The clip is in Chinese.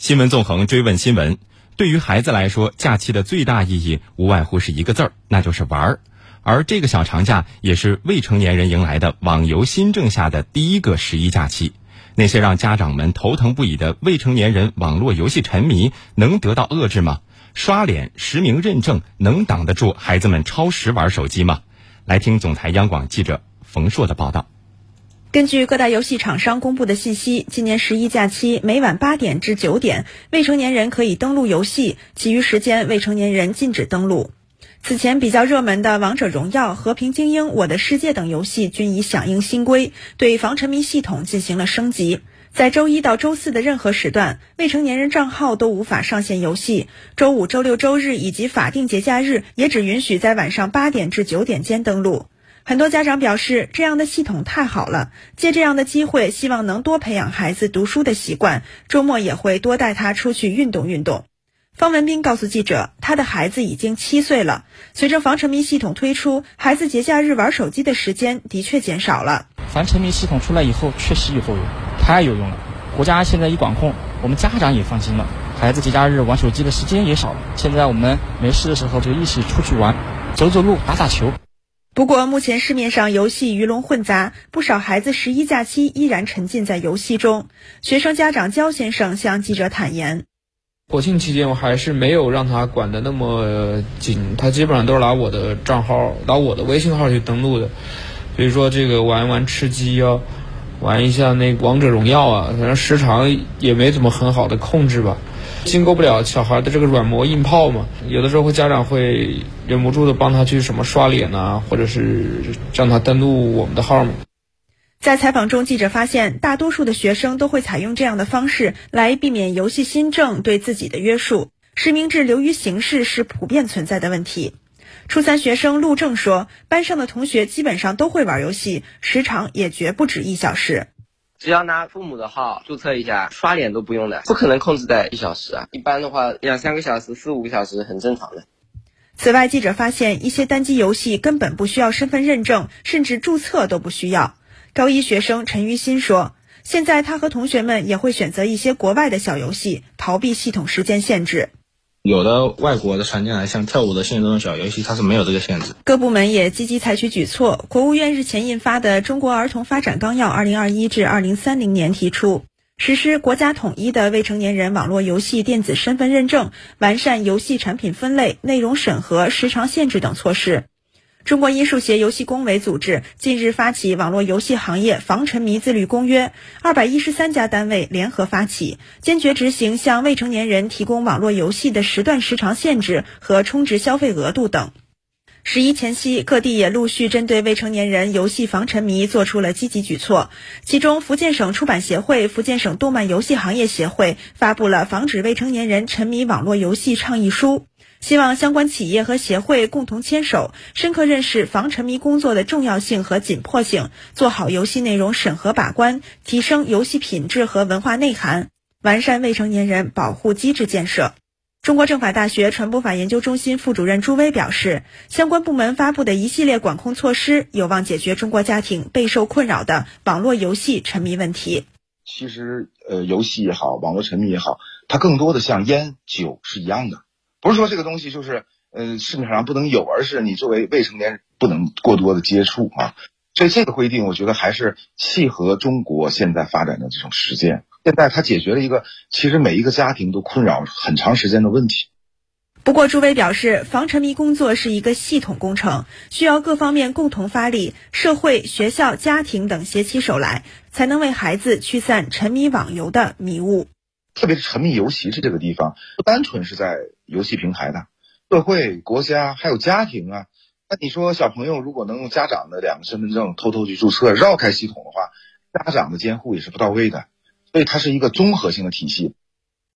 新闻纵横追问新闻：对于孩子来说，假期的最大意义无外乎是一个字儿，那就是玩儿。而这个小长假也是未成年人迎来的网游新政下的第一个十一假期。那些让家长们头疼不已的未成年人网络游戏沉迷，能得到遏制吗？刷脸实名认证能挡得住孩子们超时玩手机吗？来听总台央广记者冯硕的报道。根据各大游戏厂商公布的信息，今年十一假期每晚八点至九点，未成年人可以登录游戏，其余时间未成年人禁止登录。此前比较热门的《王者荣耀》《和平精英》《我的世界》等游戏均已响应新规，对防沉迷系统进行了升级。在周一到周四的任何时段，未成年人账号都无法上线游戏；周五、周六、周日以及法定节假日也只允许在晚上八点至九点间登录。很多家长表示，这样的系统太好了，借这样的机会，希望能多培养孩子读书的习惯，周末也会多带他出去运动运动。方文斌告诉记者，他的孩子已经七岁了。随着防沉迷系统推出，孩子节假日玩手机的时间的确减少了。防沉迷系统出来以后，确实有作用，太有用了。国家现在一管控，我们家长也放心了，孩子节假日玩手机的时间也少了。现在我们没事的时候就一起出去玩，走走路，打打球。不过，目前市面上游戏鱼龙混杂，不少孩子十一假期依然沉浸在游戏中。学生家长焦先生向记者坦言。国庆期间，我还是没有让他管得那么紧，他基本上都是拿我的账号、拿我的微信号去登录的。比如说这个玩一玩吃鸡啊，玩一下那王者荣耀啊，反正时长也没怎么很好的控制吧，经过不了小孩的这个软磨硬泡嘛。有的时候会家长会忍不住的帮他去什么刷脸呐，或者是让他登录我们的号嘛。在采访中，记者发现，大多数的学生都会采用这样的方式来避免游戏新政对自己的约束。实名制流于形式是普遍存在的问题。初三学生陆正说，班上的同学基本上都会玩游戏，时长也绝不止一小时。只要拿父母的号注册一下，刷脸都不用的，不可能控制在一小时啊。一般的话，两三个小时、四五个小时很正常的。此外，记者发现一些单机游戏根本不需要身份认证，甚至注册都不需要。高一学生陈于新说：“现在他和同学们也会选择一些国外的小游戏，逃避系统时间限制。有的外国的传进来像跳舞的现实中的小游戏，它是没有这个限制。各部门也积极采取举措。国务院日前印发的《中国儿童发展纲要（二零二一至二零三零年）》提出，实施国家统一的未成年人网络游戏电子身份认证，完善游戏产品分类、内容审核、时长限制等措施。”中国音数协游戏工委组织近日发起《网络游戏行业防沉迷自律公约》，二百一十三家单位联合发起，坚决执行向未成年人提供网络游戏的时段时长限制和充值消费额度等。十一前夕，各地也陆续针对未成年人游戏防沉迷做出了积极举措，其中福建省出版协会、福建省动漫游戏行业协会发布了防止未成年人沉迷网络游戏倡议书。希望相关企业和协会共同牵手，深刻认识防沉迷工作的重要性和紧迫性，做好游戏内容审核把关，提升游戏品质和文化内涵，完善未成年人保护机制建设。中国政法大学传播法研究中心副主任朱威表示，相关部门发布的一系列管控措施，有望解决中国家庭备受困扰的网络游戏沉迷问题。其实，呃，游戏也好，网络沉迷也好，它更多的像烟酒是一样的。不是说这个东西就是，呃，市面上不能有，而是你作为未成年人不能过多的接触啊。所以这个规定，我觉得还是契合中国现在发展的这种实践。现在它解决了一个其实每一个家庭都困扰很长时间的问题。不过，朱威表示，防沉迷工作是一个系统工程，需要各方面共同发力，社会、学校、家庭等携起手来，才能为孩子驱散沉迷网游的迷雾。特别是沉迷游戏是这个地方，不单纯是在游戏平台的，社会、国家还有家庭啊。那你说小朋友如果能用家长的两个身份证偷偷去注册，绕开系统的话，家长的监护也是不到位的。所以它是一个综合性的体系。